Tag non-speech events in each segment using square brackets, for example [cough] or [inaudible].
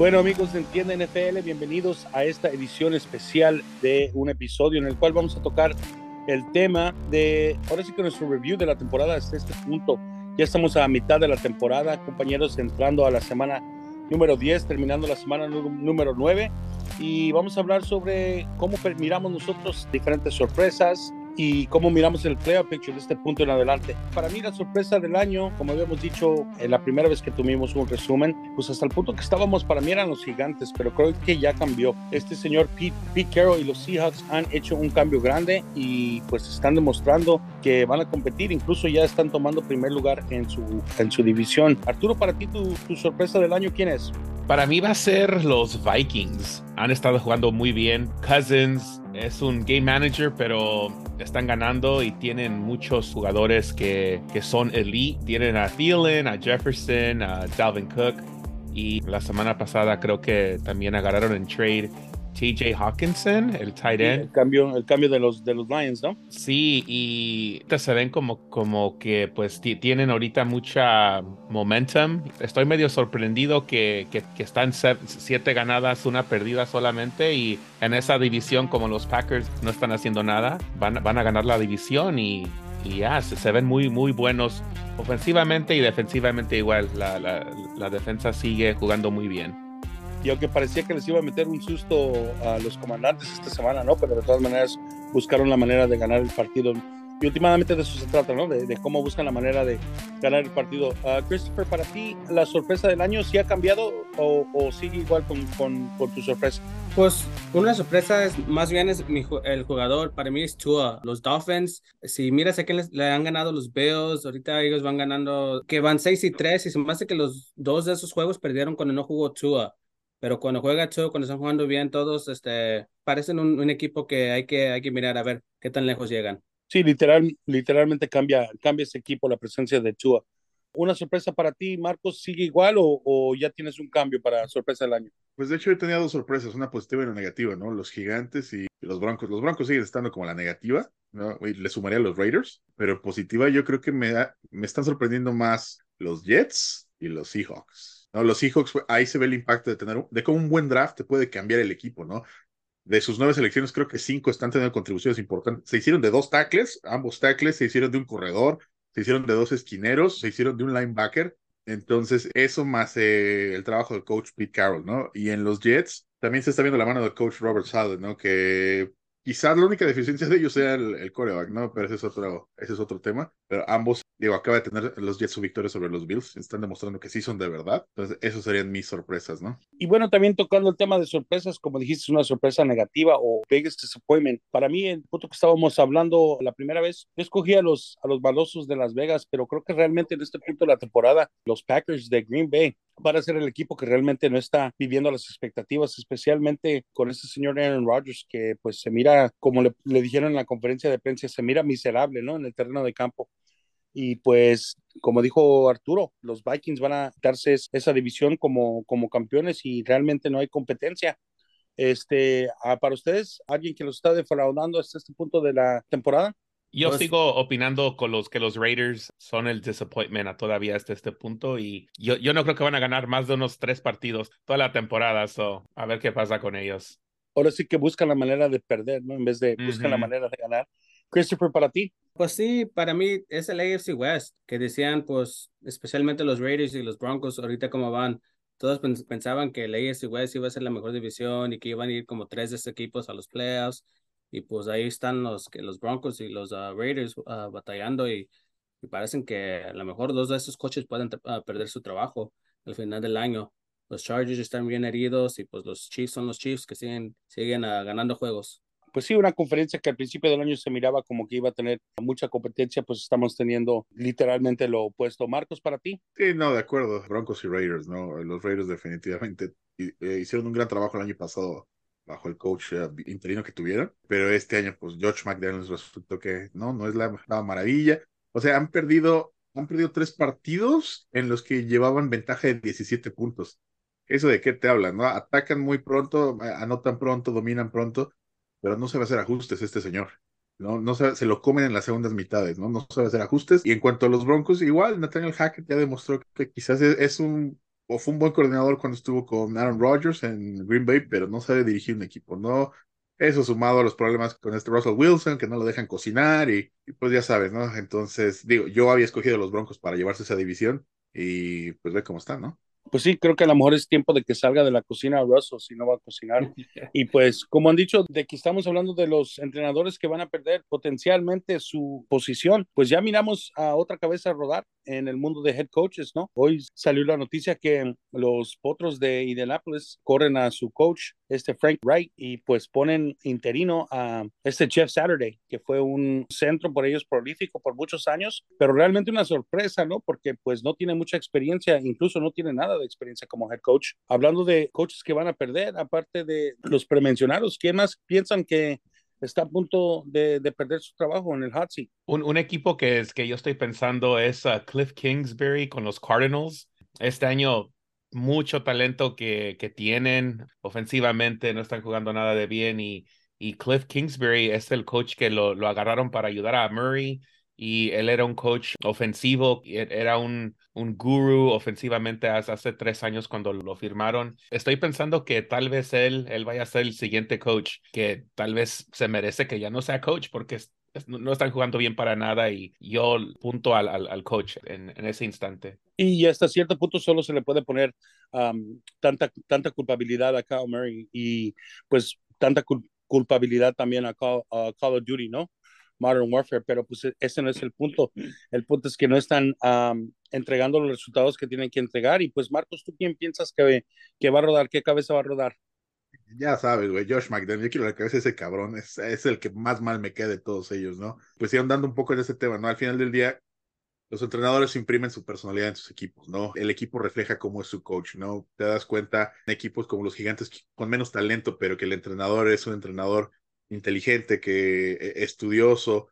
Bueno amigos de Entiende NFL, bienvenidos a esta edición especial de un episodio en el cual vamos a tocar el tema de, ahora sí que nuestro review de la temporada hasta este punto. Ya estamos a mitad de la temporada, compañeros, entrando a la semana número 10, terminando la semana número 9 y vamos a hablar sobre cómo miramos nosotros diferentes sorpresas, y cómo miramos el playoff picture de este punto en adelante. Para mí la sorpresa del año, como habíamos dicho en la primera vez que tuvimos un resumen, pues hasta el punto que estábamos para mí eran los gigantes, pero creo que ya cambió. Este señor Pete, Pete Carroll y los Seahawks han hecho un cambio grande y pues están demostrando que van a competir, incluso ya están tomando primer lugar en su, en su división. Arturo, para ti tu, tu sorpresa del año, ¿quién es? Para mí va a ser los Vikings. Han estado jugando muy bien. Cousins es un game manager, pero están ganando y tienen muchos jugadores que, que son elite. Tienen a Thielen, a Jefferson, a Dalvin Cook. Y la semana pasada creo que también agarraron en trade TJ Hawkinson, el tight end. el, cambio, el cambio de los, de los Lions, ¿no? Sí, y se ven como, como que pues tienen ahorita mucha momentum. Estoy medio sorprendido que, que, están siete ganadas, una perdida solamente y en esa división como los Packers no están haciendo nada, van, van a ganar la división y, ya, se, ven muy, muy buenos ofensivamente y defensivamente igual. La, la, la defensa sigue jugando muy bien y aunque parecía que les iba a meter un susto a los comandantes esta semana, ¿no? Pero de todas maneras buscaron la manera de ganar el partido. Y últimamente de eso se trata, ¿no? De, cómo buscan la manera de ganar el partido. Uh, Christopher, para ti, ¿la sorpresa del año sí ha cambiado o, sigue igual con, con, tu sorpresa? Pues una sorpresa es más bien es el jugador, para mí es Tua. Los Dolphins, si miras a quién le han ganado los Bills, ahorita ellos van ganando, que van 6 y 3 y se me hace que los dos de esos juegos perdieron cuando no jugó Tua pero cuando juega Cho, cuando están jugando bien todos, este, parecen un, equipo que hay, que hay que mirar a ver qué tan lejos llegan. Sí, literal, literalmente cambia, cambia ese equipo la presencia de Chua. ¿Una sorpresa para ti, Marcos, sigue igual o, o, ya tienes un cambio para sorpresa del año? Pues de hecho yo tenía dos sorpresas, una positiva y una negativa, ¿no? Los gigantes y los broncos. Los broncos siguen estando como la negativa, ¿no? Y le sumaría a los Raiders, pero positiva yo creo que me, me están sorprendiendo más los Jets y los Seahawks. ¿No? Los Seahawks, ahí se ve el impacto de tener, de cómo un buen draft te puede cambiar el equipo, ¿no? De sus nueve selecciones, creo que cinco están teniendo contribuciones importantes. Se hicieron de dos tackles, ambos tackles, se hicieron de un corredor, se hicieron de dos esquineros, se hicieron de un linebacker. Entonces, eso más eh, el trabajo del coach Pete Carroll, ¿no? Y en los Jets también se está viendo la mano del coach Robert Saleh, ¿no? Que quizás la única deficiencia de ellos sea el, el coreback, ¿no? Pero ese es otro, ese es otro tema. Pero ambos Digo, acaba de tener los Jets su victoria sobre los Bills. Están demostrando que sí son de verdad. Entonces, eso serían mis sorpresas, ¿no? Y bueno, también tocando el tema de sorpresas, como dijiste, es una sorpresa negativa o biggest disappointment. Para mí, el punto que estábamos hablando la primera vez, yo escogí a los, a los balosos de Las Vegas, pero creo que realmente en este punto de la temporada, los Packers de Green Bay van a ser el equipo que realmente no está viviendo las expectativas, especialmente con este señor Aaron Rodgers, que pues se mira, como le, le dijeron en la conferencia de prensa, se mira miserable, ¿no? En el terreno de campo. Y pues, como dijo Arturo, los Vikings van a darse esa división como, como campeones y realmente no hay competencia. Este, ah, para ustedes, alguien que los está defraudando hasta este punto de la temporada. Yo pues sigo opinando con los que los Raiders son el disappointment todavía hasta este punto y yo, yo no creo que van a ganar más de unos tres partidos toda la temporada, so a ver qué pasa con ellos. Ahora sí que buscan la manera de perder, ¿no? En vez de buscan la manera de ganar. Christopher, para ti. Pues sí, para mí es el AFC West, que decían, pues, especialmente los Raiders y los Broncos, ahorita como van, todos pensaban que el AFC West iba a ser la mejor división y que iban a ir como tres de estos equipos a los playoffs. Y pues ahí están los, los Broncos y los uh, Raiders uh, batallando y, y, parecen que a lo mejor dos de esos coches pueden uh, perder su trabajo al final del año. Los Chargers están bien heridos y pues los Chiefs son los Chiefs que siguen, siguen ganando juegos pues sí, una conferencia que al principio del año se miraba como que iba a tener mucha competencia, pues estamos teniendo literalmente lo opuesto. Marcos, para ti. Sí, no, de acuerdo. Broncos y Raiders, ¿no? Los Raiders definitivamente eh, hicieron un gran trabajo el año pasado bajo el coach eh, interino que tuvieron, pero este año, pues George McDaniels resultó que no, no es la, la maravilla. O sea, han perdido, han perdido tres partidos en los que llevaban ventaja de 17 puntos. ¿Eso de qué te hablan? ¿no? Atacan muy pronto, anotan pronto, dominan pronto, pero no sabe hacer ajustes este señor. No, no sabe, se lo comen en las segundas mitades, ¿no? No sabe hacer ajustes. Y en cuanto a los Broncos, igual Nathaniel Hackett ya demostró que quizás es, un o fue un buen coordinador cuando estuvo con Aaron Rodgers en Green Bay, pero no sabe dirigir un equipo, ¿no? Eso sumado a los problemas con este Russell Wilson, que no lo dejan cocinar y, pues ya sabes, ¿no? Entonces, digo, yo había escogido a los Broncos para llevarse esa división y pues ve cómo están, ¿no? Pues sí, creo que a lo mejor es tiempo de que salga de la cocina Russell si no va a cocinar. [laughs] Y pues, como han dicho, de que estamos hablando de los entrenadores que van a perder potencialmente su posición, pues ya miramos a otra cabeza rodar en el mundo de head coaches, ¿no? Hoy salió la noticia que los potros de Indianapolis corren a su coach, este Frank Wright, y pues ponen interino a este Jeff Saturday, que fue un centro por ellos prolífico por muchos años, pero realmente una sorpresa, ¿no? Porque pues no tiene mucha experiencia, incluso no tiene nada de experiencia como head coach. Hablando de coaches que van a perder, aparte de los premencionados, ¿quién más piensan que está a punto de, de, perder su trabajo en el hot seat. Un, un, equipo que, es, que yo estoy pensando es uh, Cliff Kingsbury con los Cardinals. Este año mucho talento que, que tienen ofensivamente, no están jugando nada de bien y, y Cliff Kingsbury es el coach que lo, lo agarraron para ayudar a Murray y él era un coach ofensivo, e, era un, un guru ofensivamente hace, hace, tres años cuando lo firmaron. Estoy pensando que tal vez él, él vaya a ser el siguiente coach, que tal vez se merece que ya no sea coach porque no están jugando bien para nada y yo punto al, al, al coach en, ese instante. Y hasta cierto punto solo se le puede poner tanta, tanta culpabilidad a Kyle Murray y pues tanta culpabilidad también a Call, a Call of Duty, ¿no? Modern Warfare, pero pues ese no es el punto. El punto es que no están entregando los resultados que tienen que entregar. Y pues, Marcos, ¿tú quién piensas que, que va a rodar? ¿Qué cabeza va a rodar? Ya sabes, güey, Josh McDaniel, yo quiero la cabeza de ese cabrón, es, es, el que más mal me queda de todos ellos, ¿no? Pues siguen dando un poco en ese tema, ¿no? Al final del día, los entrenadores imprimen su personalidad en sus equipos, ¿no? El equipo refleja cómo es su coach, ¿no? Te das cuenta en equipos como los gigantes con menos talento, pero que el entrenador es un entrenador inteligente, que e, estudioso,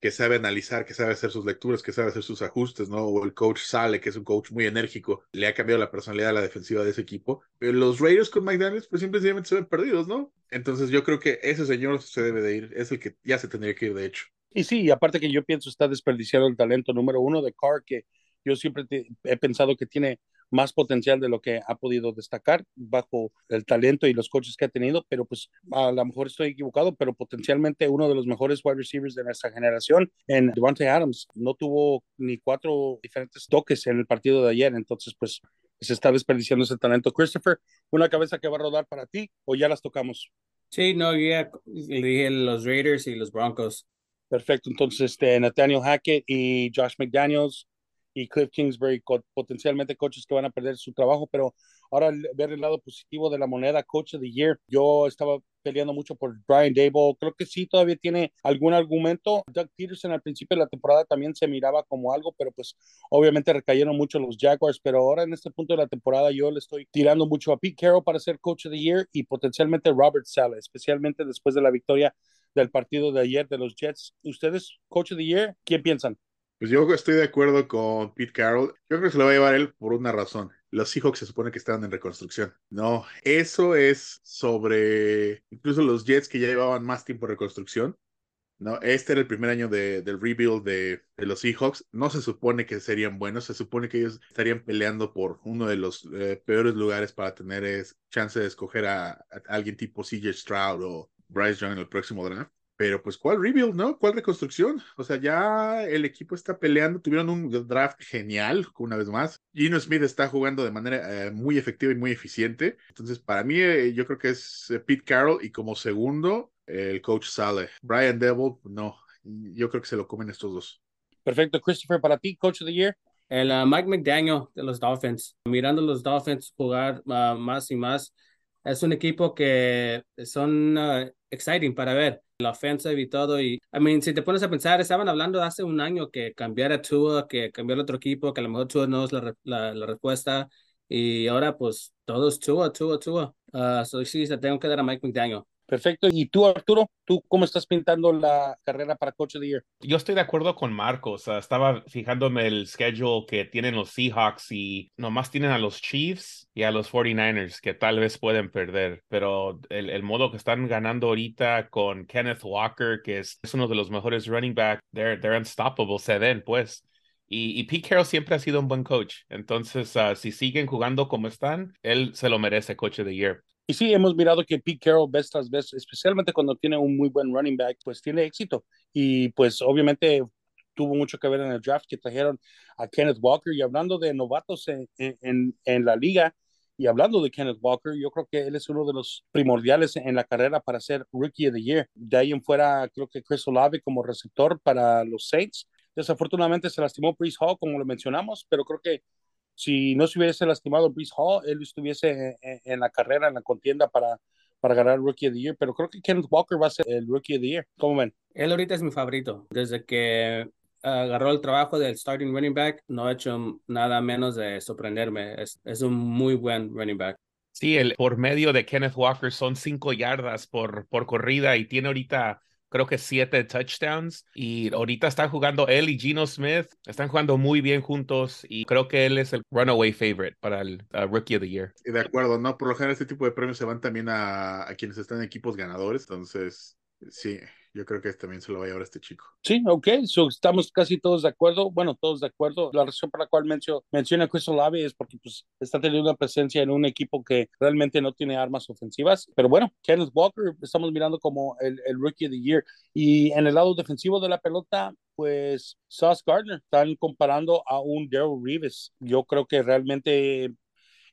que sabe analizar, que sabe hacer sus lecturas, que sabe hacer sus ajustes, ¿no? O el coach Sale, que es un coach muy enérgico, le ha cambiado la personalidad a la defensiva de ese equipo. Pero los Raiders con McDaniels, pues simplemente se ven perdidos, ¿no? Entonces yo creo que ese señor se debe de ir, es el que ya se tendría que ir, de hecho. Y sí, aparte que yo pienso está desperdiciando el talento número uno de Carr, que yo siempre te, he pensado que tiene más potencial de lo que ha podido destacar bajo el talento y los coches que ha tenido, pero pues a lo mejor estoy equivocado, pero potencialmente uno de los mejores wide receivers de nuestra generación en Devante Adams no tuvo ni cuatro diferentes toques en el partido de ayer, entonces pues se está desperdiciando ese talento. Christopher, ¿una cabeza que va a rodar para ti o ya las tocamos? Sí, no, ya dije los Raiders y los Broncos. Perfecto, entonces este, Nathaniel Hackett y Josh McDaniels y Cliff Kingsbury, potencialmente coaches que van a perder su trabajo, pero ahora ver el lado positivo de la moneda, coach of the year, yo estaba peleando mucho por Brian Dable, creo que sí todavía tiene algún argumento, Doug Peterson al principio de la temporada también se miraba como algo, pero pues obviamente recayeron mucho los Jaguars, pero ahora en este punto de la temporada yo le estoy tirando mucho a Pete Carroll para ser coach of the year y potencialmente Robert Sala, especialmente después de la victoria del partido de ayer de los Jets. ¿Ustedes, coach of the year, quién piensan? Pues yo estoy de acuerdo con Pete Carroll. Yo creo que se lo va a llevar él por una razón. Los Seahawks se supone que estaban en reconstrucción. No, eso es sobre incluso los Jets que ya llevaban más tiempo en reconstrucción. No, este era el primer año de, del rebuild de, de, los Seahawks. No se supone que serían buenos, se supone que ellos estarían peleando por uno de los eh, peores lugares para tener es, chance de escoger a, alguien tipo CJ Stroud o Bryce Young en el próximo draft. Pero pues, ¿cuál rebuild, no? ¿Cuál reconstrucción? O sea, ya el equipo está peleando, tuvieron un draft genial, una vez más. Gino Smith está jugando de manera eh, muy efectiva y muy eficiente. Entonces, para mí, eh, yo creo que es eh, Pete Carroll y como segundo, el coach Sale. Brian Devil, no, yo creo que se lo comen estos dos. Perfecto, Christopher, para ti, coach of the year. El uh, Mike McDaniel de los Dolphins. Mirando los Dolphins jugar uh, más y más, es un equipo que son uh, exciting para ver la ofensa y todo. Y, I mean, si te pones a pensar, estaban hablando hace un año que cambiar a Tua, que cambiar otro equipo, que a lo mejor Tua no es la, la, la respuesta. Y ahora, pues, todos Tua, Tua, Tua. Uh, so, sí, se tengo que dar a Mike McDaniel. Perfecto. ¿Y tú, Arturo? ¿Tú cómo estás pintando la carrera para Coach of the Year? Yo estoy de acuerdo con Marcos. Uh, estaba fijándome el schedule que tienen los Seahawks y nomás tienen a los Chiefs y a los 49ers que tal vez pueden perder. Pero el, modo que están ganando ahorita con Kenneth Walker, que es, uno de los mejores running backs, they're, they're unstoppable, se ven pues. Y, Pete Carroll siempre ha sido un buen coach. Entonces, uh, si siguen jugando como están, él se lo merece coach of the year. Y sí, hemos mirado que Pete Carroll vez tras vez, especialmente cuando tiene un muy buen running back, pues tiene éxito. Y pues obviamente tuvo mucho que ver en el draft que trajeron a Kenneth Walker. Y hablando de novatos en, en, la liga, y hablando de Kenneth Walker, yo creo que él es uno de los primordiales en la carrera para ser Rookie of the Year. De ahí en fuera, creo que Chris Olave como receptor para los Saints. Desafortunadamente se lastimó Brees Hall, como lo mencionamos, pero creo que si no se hubiese lastimado Brees Hall, él estuviese en, la carrera, en la contienda para, para ganar Rookie of the Year. Pero creo que Kenneth Walker va a ser el Rookie of the Year. ¿Cómo ven? Él ahorita es mi favorito. Desde que agarró el trabajo del starting running back, no ha hecho nada menos de sorprenderme. Es, es un muy buen running back. Sí, el, por medio de Kenneth Walker son cinco yardas por, por corrida y tiene ahorita creo que siete touchdowns y ahorita está jugando él y Gino Smith, están jugando muy bien juntos y creo que él es el runaway favorite para el Rookie of the Year. De acuerdo, no, por lo general este tipo de premios se van también a, a quienes están en equipos ganadores, entonces sí, yo creo que también se lo va a llevar este chico. Sí, ok, estamos casi todos de acuerdo. Bueno, todos de acuerdo. La razón por la cual mencio, menciona a Chris Olave es porque pues, está teniendo una presencia en un equipo que realmente no tiene armas ofensivas. Pero bueno, Kenneth Walker estamos mirando como el, el Rookie of the Year. Y en el lado defensivo de la pelota, pues Sauce Gardner. Están comparando a un Daryl Reeves. Yo creo que realmente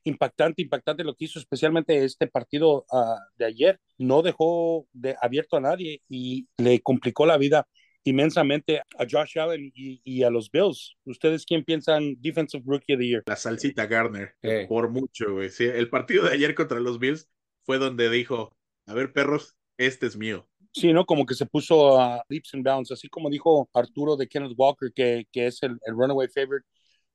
impactante, impactante lo que hizo, especialmente este partido uh, de ayer. No dejó de abierto a nadie y le complicó la vida inmensamente a Josh Allen y, y, a los Bills. ¿Ustedes quién piensan Defensive Rookie of the Year? La salsita Garner, por mucho, güey. Sí, el partido de ayer contra los Bills fue donde dijo, a ver, perros, este es mío. Sí, ¿no? Como que se puso a leaps and bounds, así como dijo Arturo de Kenneth Walker, que, que es el, el runaway favorite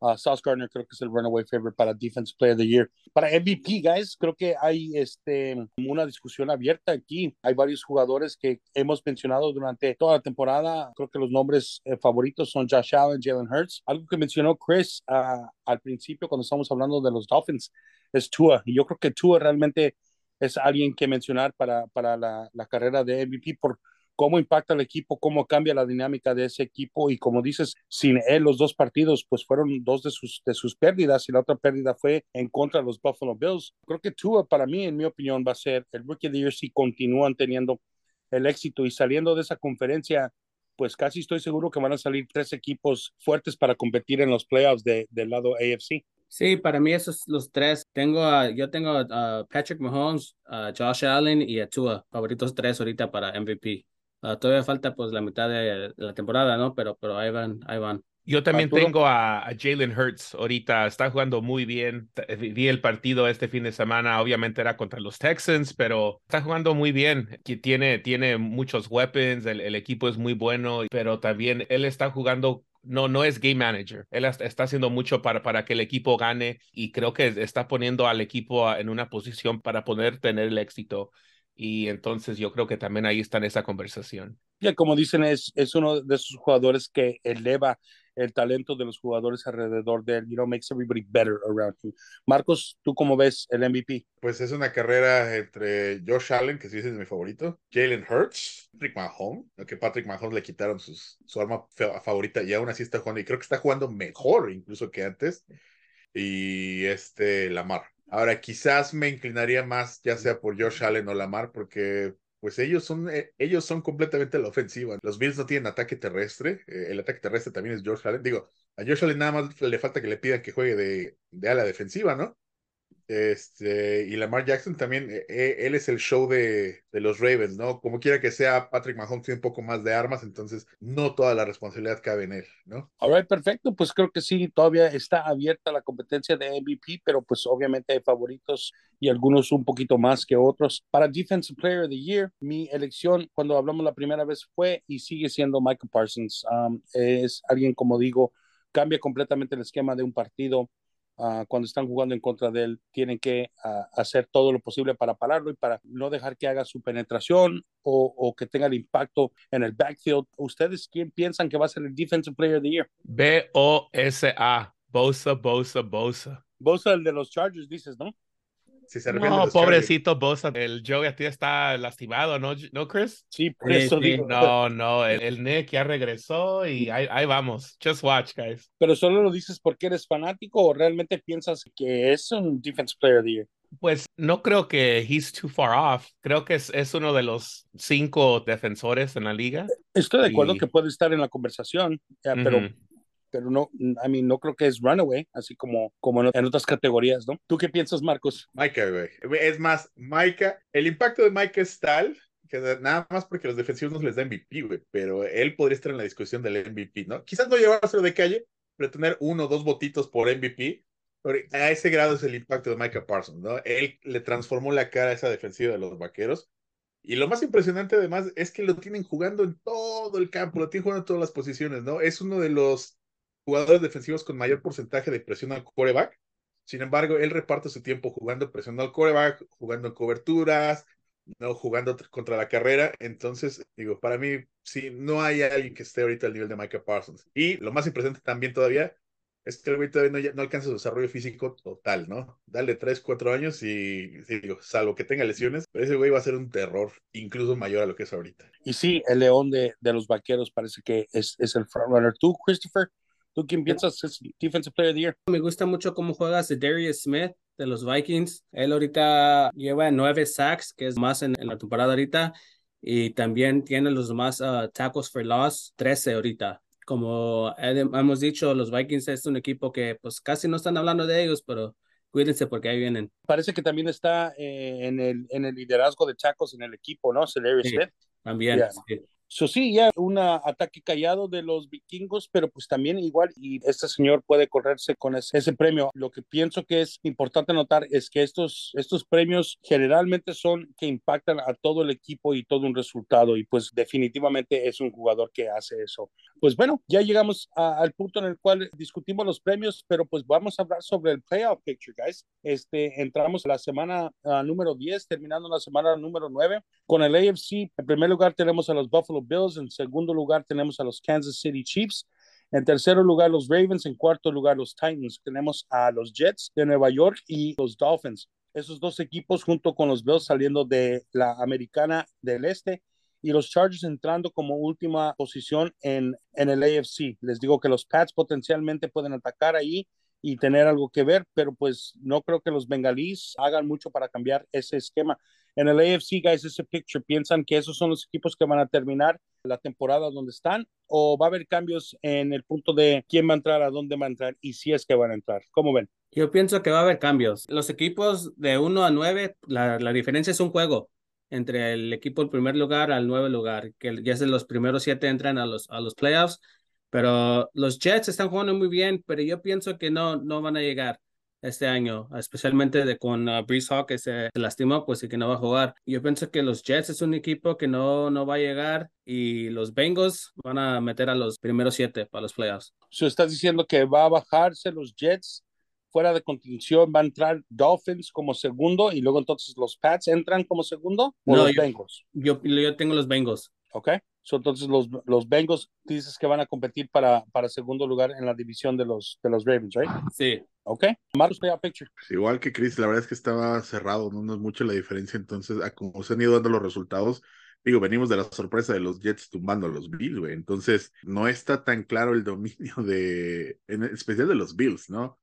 Uh, Sauce Gardner creo que es el runaway favorite para Defense Player of the Year. Para MVP, guys, creo que hay este, una discusión abierta aquí. Hay varios jugadores que hemos mencionado durante toda la temporada. Creo que los nombres eh, favoritos son Josh Allen, Jalen Hurts. Algo que mencionó Chris uh, al principio cuando estamos hablando de los Dolphins es Tua. Y yo creo que Tua realmente es alguien que mencionar para, para la, la carrera de MVP por cómo impacta el equipo, cómo cambia la dinámica de ese equipo y como dices, sin él los dos partidos pues fueron dos de sus, de sus pérdidas y la otra pérdida fue en contra de los Buffalo Bills. Creo que Tua para mí, en mi opinión, va a ser el Rookie the Year si continúan teniendo el éxito y saliendo de esa conferencia pues casi estoy seguro que van a salir tres equipos fuertes para competir en los playoffs de, del lado AFC. Sí, para mí esos los tres. Tengo yo tengo a Patrick Mahomes, a Josh Allen y a Tua, favoritos tres ahorita para MVP. Ah, todavía falta pues la mitad de la temporada, ¿no? Pero, pero ahí van, ahí van. Yo también tengo a, Jalen Hurts ahorita, está jugando muy bien. Vi el partido este fin de semana, obviamente era contra los Texans, pero está jugando muy bien. Tiene, tiene muchos weapons, el, el equipo es muy bueno, pero también él está jugando no, no es game manager. Él está haciendo mucho para, para que el equipo gane y creo que está poniendo al equipo en una posición para poder tener el éxito y entonces yo creo que también ahí está en esa conversación. Ya como dicen, es, es uno de esos jugadores que eleva el talento de los jugadores alrededor de él, you know, makes everybody better around him. Marcos, ¿tú cómo ves el MVP? Pues es una carrera entre Josh Allen, que sí es mi favorito, Jalen Hurts, Patrick Mahomes, que Patrick Mahomes le quitaron sus, su arma favorita y aún así está jugando, y creo que está jugando mejor incluso que antes, y este Lamar. Ahora, quizás me inclinaría más, ya sea por Josh Allen o Lamar, porque pues ellos son, eh, ellos son completamente la ofensiva. Los Bills no tienen ataque terrestre. Eh, el ataque terrestre también es Josh Allen. Digo, a Josh Allen nada más le falta que le pidan que juegue de, de ala defensiva, ¿no? Este, y Lamar Jackson también, eh, eh, él es el show de, de, los Ravens, ¿no? Como quiera que sea, Patrick Mahomes tiene un poco más de armas, entonces no toda la responsabilidad cabe en él, ¿no? All perfecto, pues creo que sí, todavía está abierta la competencia de MVP, pero pues obviamente hay favoritos y algunos un poquito más que otros. Para Defensive Player of the Year, mi elección cuando hablamos la primera vez fue y sigue siendo Michael Parsons. Um, es alguien, como digo, cambia completamente el esquema de un partido Ah, cuando están jugando en contra de él, tienen que ah, hacer todo lo posible para pararlo y para no dejar que haga su penetración o, que tenga el impacto en el backfield. ¿Ustedes quién piensan que va a ser el Defensive Player of the Year? B-O-S-A, Bosa, Bosa, Bosa. Bosa, el de los Chargers, dices, ¿no? Si se refiere a No, pobrecito Bosa, el Joe ya está lastimado, ¿no, ¿no Chris? Sí, por Sí, eso sí. digo. No, no, el, el Nick ya regresó y ahí, ahí vamos. Just watch, guys. Pero solo lo dices porque eres fanático o realmente piensas que es un Defense Player of the Year. Pues no creo que he's too far off. Creo que es, es uno de los cinco defensores en la liga. Estoy de acuerdo Y- que puede estar en la conversación, ya, pero, Ujú. Pero no, I mean, no creo que es runaway, así como, como en, otras categorías, ¿no? ¿Tú qué piensas, Marcos? Micah, güey. Es más, Micah, el impacto de Micah es tal que nada más porque los defensivos no les da MVP, güey, pero él podría estar en la discusión del MVP, ¿no? Quizás no llevárselo de calle, pero tener uno o dos votitos por MVP, a ese grado es el impacto de Micah Parsons, ¿no? Él le transformó la cara a esa defensiva de los vaqueros. Y lo más impresionante además es que lo tienen jugando en todo el campo, lo tienen jugando en todas las posiciones, ¿no? Es uno de los jugadores defensivos con mayor porcentaje de presión al quarterback. Sin embargo, él reparte su tiempo jugando presión al quarterback, jugando en coberturas, no jugando tr- contra la carrera. Entonces, digo, para mí, sí, no hay alguien que esté ahorita al nivel de Micah Parsons. Y lo más impresionante también todavía es que el güey todavía no, no alcanza su desarrollo físico total, ¿no? Dale 3, 4 años y, digo, salvo que tenga lesiones, ese güey va a ser un terror, incluso mayor a lo que es ahorita. Y sí, el león de, de los vaqueros parece que es, es el frontrunner. ¿Tú, Christopher? ¿Tú quién piensas es Defensive Player of the Year? Me gusta mucho cómo juega Darius Smith de los Vikings. Él ahorita lleva nueve sacks, que es más en, en la temporada ahorita. Y también tiene los más ah, tackles for loss, 13 ahorita. Como he- hemos dicho, los Vikings es un equipo que pues casi no están hablando de ellos, pero cuídense porque ahí vienen. Parece que también está eh, en, el, en el liderazgo de Chacos en el equipo, ¿no? Cedarius Sí. Smith. También. Yeah. sí. So, sí, ya un ataque callado de los vikingos, pero pues también igual, y este señor puede correrse con ese, ese premio. Lo que pienso que es importante notar es que estos, estos premios generalmente son que impactan a todo el equipo y todo un resultado, y pues definitivamente es un jugador que hace eso. Pues bueno, ya llegamos al punto en el cual discutimos los premios, pero pues vamos a hablar sobre el playoff picture, guys. Este, entramos la semana ah, número 10, terminando la semana número 9. Con el AFC, en primer lugar tenemos a los Buffalo Bills, en segundo lugar tenemos a los Kansas City Chiefs, en tercer lugar los Ravens, en cuarto lugar los Titans, tenemos a los Jets de Nueva York y los Dolphins. Esos dos equipos junto con los Bills saliendo de la Americana del Este y los Chargers entrando como última posición en, en el AFC. Les digo que los Pats potencialmente pueden atacar ahí y tener algo que ver, pero pues no creo que los bengalíes hagan mucho para cambiar ese esquema. En el AFC, guys, ese picture, ¿piensan que esos son los equipos que van a terminar la temporada donde están? ¿O va a haber cambios en el punto de quién va a entrar, a dónde va a entrar y si es que van a entrar? ¿Cómo ven? Yo pienso que va a haber cambios. Los equipos de 1 a 9, la, la diferencia es un juego entre el equipo del primer lugar al nueve lugar, que ya es los primeros siete entran a los, a los playoffs, pero los Jets están jugando muy bien, pero yo pienso que no, no van a llegar este año, especialmente de con uh, Brees Hawk que se, se lastimó, pues y que no va a jugar. Yo pienso que los Jets es un equipo que no, no va a llegar y los Bengals van a meter a los primeros siete para los playoffs. Si estás diciendo que va a bajarse los Jets fuera de contención, va a entrar Dolphins como segundo y luego entonces los Pats entran como segundo o No, los yo- Bengals. Yo, yo tengo los Bengals. ¿Ok? So, entonces los, los Bengals dices que van a competir para, para segundo lugar en la división de los, de los Ravens, ¿right? Sí. ¿Ok? Marcos, playoff picture. Pues igual que Chris, la verdad es que estaba cerrado, no, no es mucho la diferencia. Entonces, a como se han ido dando los resultados, digo, venimos de la sorpresa de los Jets tumbando a los Bills, güey. Entonces, no está tan claro el dominio de, en especial de los Bills, ¿no?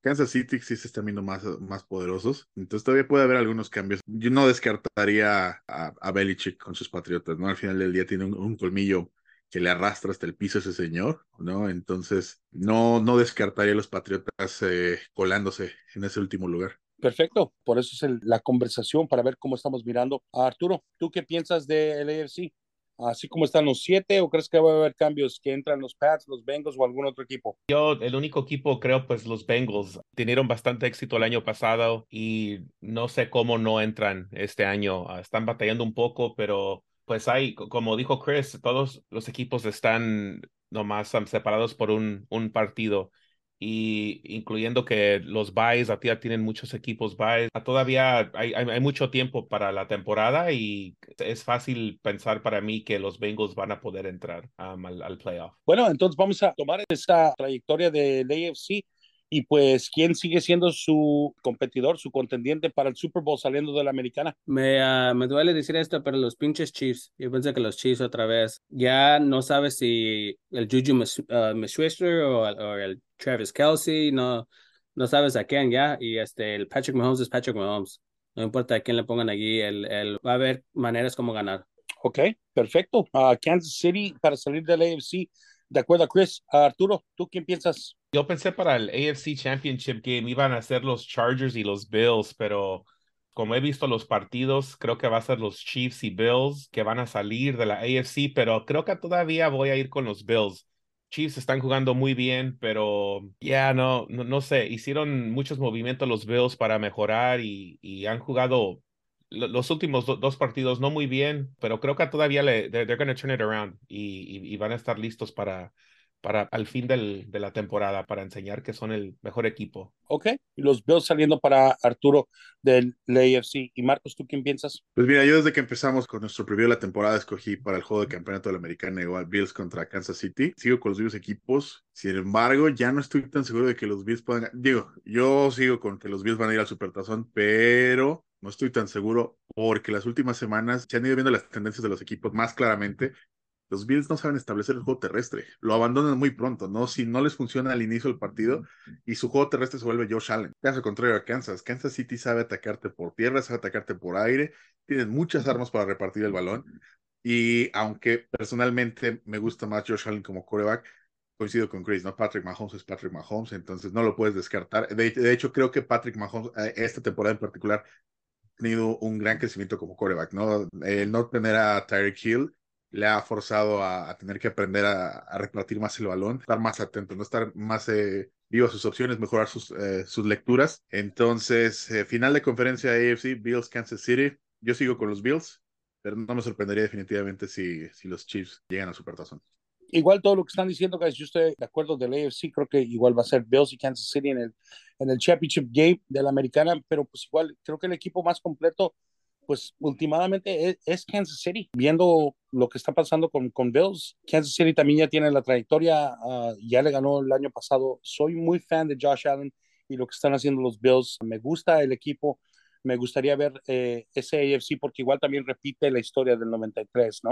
Kansas City sí se están viendo más, más poderosos, entonces todavía puede haber algunos cambios. Yo no descartaría a, Belichick con sus Patriotas, ¿no? Al final del día tiene un, colmillo que le arrastra hasta el piso ese señor, ¿no? Entonces, no, no descartaría a los Patriotas eh, colándose en ese último lugar. Perfecto. Por eso es el- la conversación para ver cómo estamos mirando Arturo. ¿Tú qué piensas del AFC? ¿Así como están los siete o crees que va a haber cambios que entran los Pats, los Bengals o algún otro equipo? Yo, el único equipo, creo, pues los Bengals tuvieron bastante éxito el año pasado y no sé cómo no entran este año. Ah, Están batallando un poco, pero pues hay, co- como dijo Chris, todos los equipos están nomás separados por un, un partido y incluyendo que los byes, a ti ya tienen muchos equipos byes, Ah, todavía hay, hay, mucho tiempo para la temporada y es fácil pensar para mí que los Bengals van a poder entrar um, al, playoff. Bueno, entonces vamos a tomar esta trayectoria del AFC Y pues, ¿quién sigue siendo su competidor, su contendiente para el Super Bowl saliendo de la americana? Me, uh, me duele decir esto, pero los pinches Chiefs, yo pensé que los Chiefs otra vez, ya no sabes si el Juju Smith-Schuster uh, o, o, el Travis Kelsey, no, no sabes a quién ya, y este, el Patrick Mahomes es Patrick Mahomes. No importa a quién le pongan allí, el, el, va a haber maneras como ganar. Ok, perfecto. Uh, Kansas City para salir del AFC. De acuerdo, Chris. Arturo, ¿tú quién piensas? Yo pensé para el AFC Championship Game iban a ser los Chargers y los Bills, pero como he visto los partidos, creo que va a ser los Chiefs y Bills que van a salir de la AFC, pero creo que todavía voy a ir con los Bills. Chiefs están jugando muy bien, pero ya no, no, no, sé, hicieron muchos movimientos los Bills para mejorar y, y han jugado los últimos do, dos partidos no muy bien, pero creo que todavía le, they're, they're going to turn it around y, y, y, van a estar listos para, para al fin del, de la temporada para enseñar que son el mejor equipo. Ok, y los Bills saliendo para Arturo del AFC. ¿Y Marcos, tú quién piensas? Pues mira, yo desde que empezamos con nuestro preview de la temporada escogí para el juego de campeonato de la americana igual Bills contra Kansas City. Sigo con los mismos equipos. Sin embargo, ya no estoy tan seguro de que los Bills puedan... Digo, yo sigo con que los Bills van a ir al Supertazón, pero no estoy tan seguro porque las últimas semanas se han ido viendo las tendencias de los equipos más claramente. Los Bills no saben establecer el juego terrestre, lo abandonan muy pronto, ¿no? Si no les funciona al inicio del partido y su juego terrestre se vuelve Josh Allen. Caso contrario a Kansas, Kansas City sabe atacarte por tierra, sabe atacarte por aire, tienen muchas armas para repartir el balón. Y aunque personalmente me gusta más Josh Allen como coreback, coincido con Chris, ¿no? Patrick Mahomes es Patrick Mahomes, entonces no lo puedes descartar. De, de hecho, creo que Patrick Mahomes, eh, esta temporada en particular, tenido un gran crecimiento como coreback, ¿no? El no tener a Tyreek Hill le ha forzado a, tener que aprender a, repartir más el balón, estar más atento, no estar más eh, vivo a sus opciones, mejorar sus, eh, lecturas. Entonces, eh, final de conferencia AFC, Bills, Kansas City. Yo sigo con los Bills, pero no me sorprendería definitivamente si, si los Chiefs llegan a Supertazón igual todo lo que están diciendo, guys, yo estoy de acuerdo del AFC, creo que igual va a ser Bills y Kansas City en el, en el Championship Game de la Americana, pero pues igual creo que el equipo más completo, pues últimamente es, es Kansas City. Viendo lo que está pasando con, con Bills, Kansas City también ya tiene la trayectoria, uh, ya le ganó el año pasado. Soy muy fan de Josh Allen y lo que están haciendo los Bills. Me gusta el equipo. Me gustaría ver eh, ese AFC porque igual también repite la historia del 93, ¿no?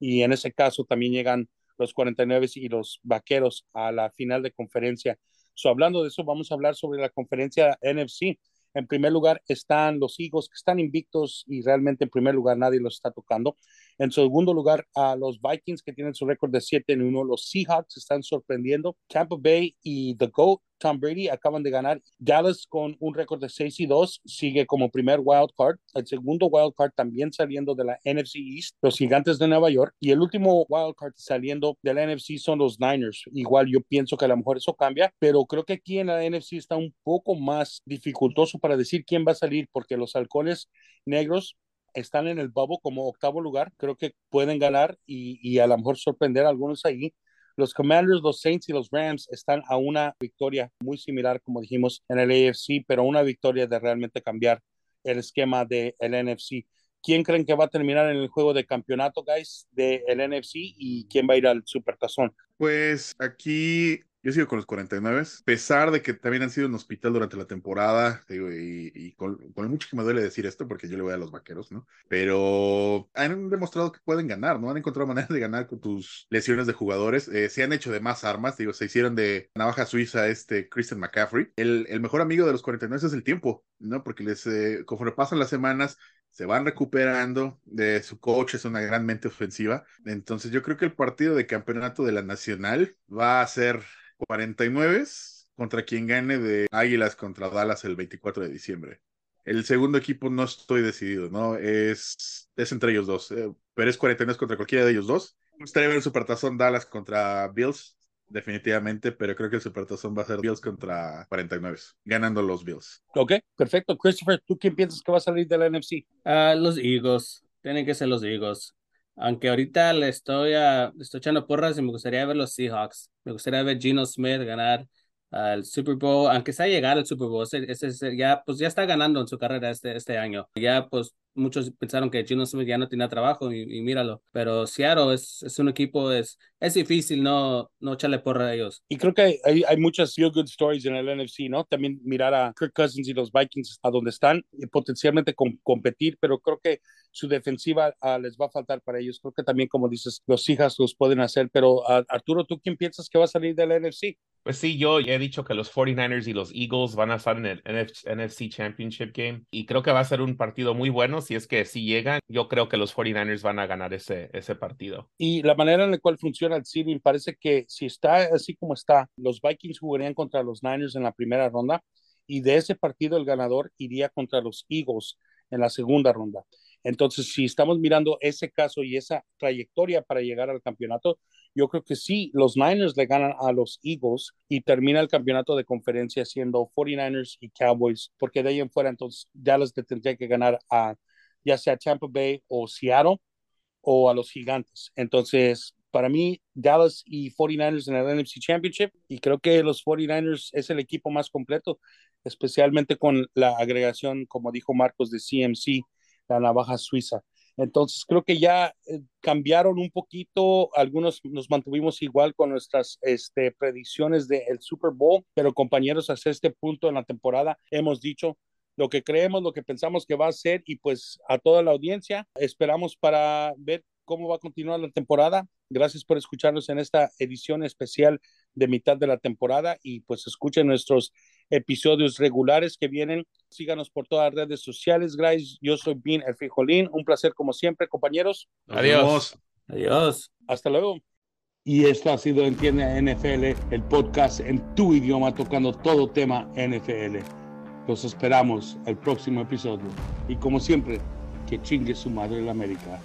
Y en ese caso también llegan los 49 y los Vaqueros a la final de conferencia. So, hablando de eso, vamos a hablar sobre la conferencia NFC. En primer lugar están los Eagles, que están invictos y realmente en primer lugar nadie los está tocando. En segundo lugar, a los Vikings, que tienen su récord de 7 en 1. Los Seahawks están sorprendiendo. Tampa Bay y The GOAT, Tom Brady, acaban de ganar. Dallas, con un récord de 6 y 2, sigue como primer wild card. El segundo wild card también saliendo de la NFC East, los Gigantes de Nueva York. Y el último wild card saliendo de la NFC son los Niners. Igual yo pienso que a lo mejor eso cambia, pero creo que aquí en la NFC está un poco más dificultoso para decir quién va a salir, porque los halcones negros están en el bubble como octavo lugar, creo que pueden ganar y, y, a lo mejor sorprender a algunos ahí. Los Commanders, los Saints y los Rams están a una victoria muy similar, como dijimos, en el AFC, pero una victoria de realmente cambiar el esquema del de NFC. ¿Quién creen que va a terminar en el juego de campeonato, guys, del de NFC y quién va a ir al Supertazón? Pues aquí yo sigo con los 49, a pesar de que también han sido un hospital durante la temporada, digo, y, y con, con, mucho que me duele decir esto, porque yo le voy a los vaqueros, ¿no? Pero han demostrado que pueden ganar, ¿no? Han encontrado [laughs] maneras de ganar con tus lesiones de jugadores. Eh, se han hecho de más armas, digo, se hicieron de navaja suiza este Christian McCaffrey. El, mejor amigo de los 49 es el tiempo, ¿no? Porque les, eh, conforme pasan las semanas, se van recuperando, de su coach es una gran mente ofensiva. Entonces yo creo que el partido de campeonato de la Nacional va a ser 49 contra quien gane de Águilas contra Dallas el 24 de diciembre. El segundo equipo no estoy decidido, ¿no? Es, es entre ellos dos, eh, pero es 49 contra cualquiera de ellos dos. Me gustaría ver el supertazón Dallas contra Bills, definitivamente, pero creo que el supertazón va a ser Bills contra 49, ganando los Bills. Ok, perfecto. Christopher, ¿tú quién piensas que va a salir de la NFC? Uh, los Eagles, tienen que ser los Eagles. Aunque ahorita le estoy, le estoy echando porras y me gustaría ver los Seahawks. Me gustaría ver Gino Smith ganar al Super Bowl, aunque sea llegar al Super Bowl, ese, ya, pues ya está ganando en su carrera este, este año. Ya pues muchos pensaron que Gino Smith ya no tenía trabajo y, míralo, pero Seattle es, es un equipo, es, es difícil no, no echarle porra a ellos. Y creo que hay, hay muchas feel good stories en el NFC, ¿no? También mirar a Kirk Cousins y los Vikings a donde están y potencialmente competir, pero creo que su defensiva uh, les va a faltar para ellos. Creo que también, como dices, los hijas los pueden hacer, pero uh, Arturo, ¿tú quién piensas que va a salir del NFC? Pues sí, yo he dicho que los 49ers y los Eagles van a estar en el NFC Championship Game y creo que va a ser un partido muy bueno si es que si llegan. Yo creo que los 49ers van a ganar ese, ese partido. Y la manera en la cual funciona el seeding parece que si está así como está, los Vikings jugarían contra los Niners en la primera ronda y de ese partido el ganador iría contra los Eagles en la segunda ronda. Entonces, si estamos mirando ese caso y esa trayectoria para llegar al campeonato, yo creo que sí, los Niners le ganan a los Eagles y termina el campeonato de conferencia siendo 49ers y Cowboys, porque de ahí en fuera entonces Dallas le tendría que ganar a ya sea Tampa Bay o Seattle o a los Gigantes. Entonces, para mí, Dallas y 49ers en el NFC Championship y creo que los 49ers es el equipo más completo, especialmente con la agregación, como dijo Marcos, de CMC la navaja suiza. Entonces creo que ya eh, cambiaron un poquito, algunos nos mantuvimos igual con nuestras este, predicciones del Super Bowl, pero compañeros, hasta este punto en la temporada hemos dicho lo que creemos, lo que pensamos que va a ser y pues a toda la audiencia esperamos para ver cómo va a continuar la temporada. Gracias por escucharnos en esta edición especial de mitad de la temporada y pues escuchen nuestros episodios regulares que vienen. Síganos por todas las redes sociales, guys. Yo soy Bin el Frijolín. Un placer como siempre, compañeros. Adiós. Adiós. Hasta luego. Y esto ha sido Entiende NFL, el podcast en tu idioma tocando todo tema NFL. Los esperamos el próximo episodio. Y como siempre, que chingue su madre la América.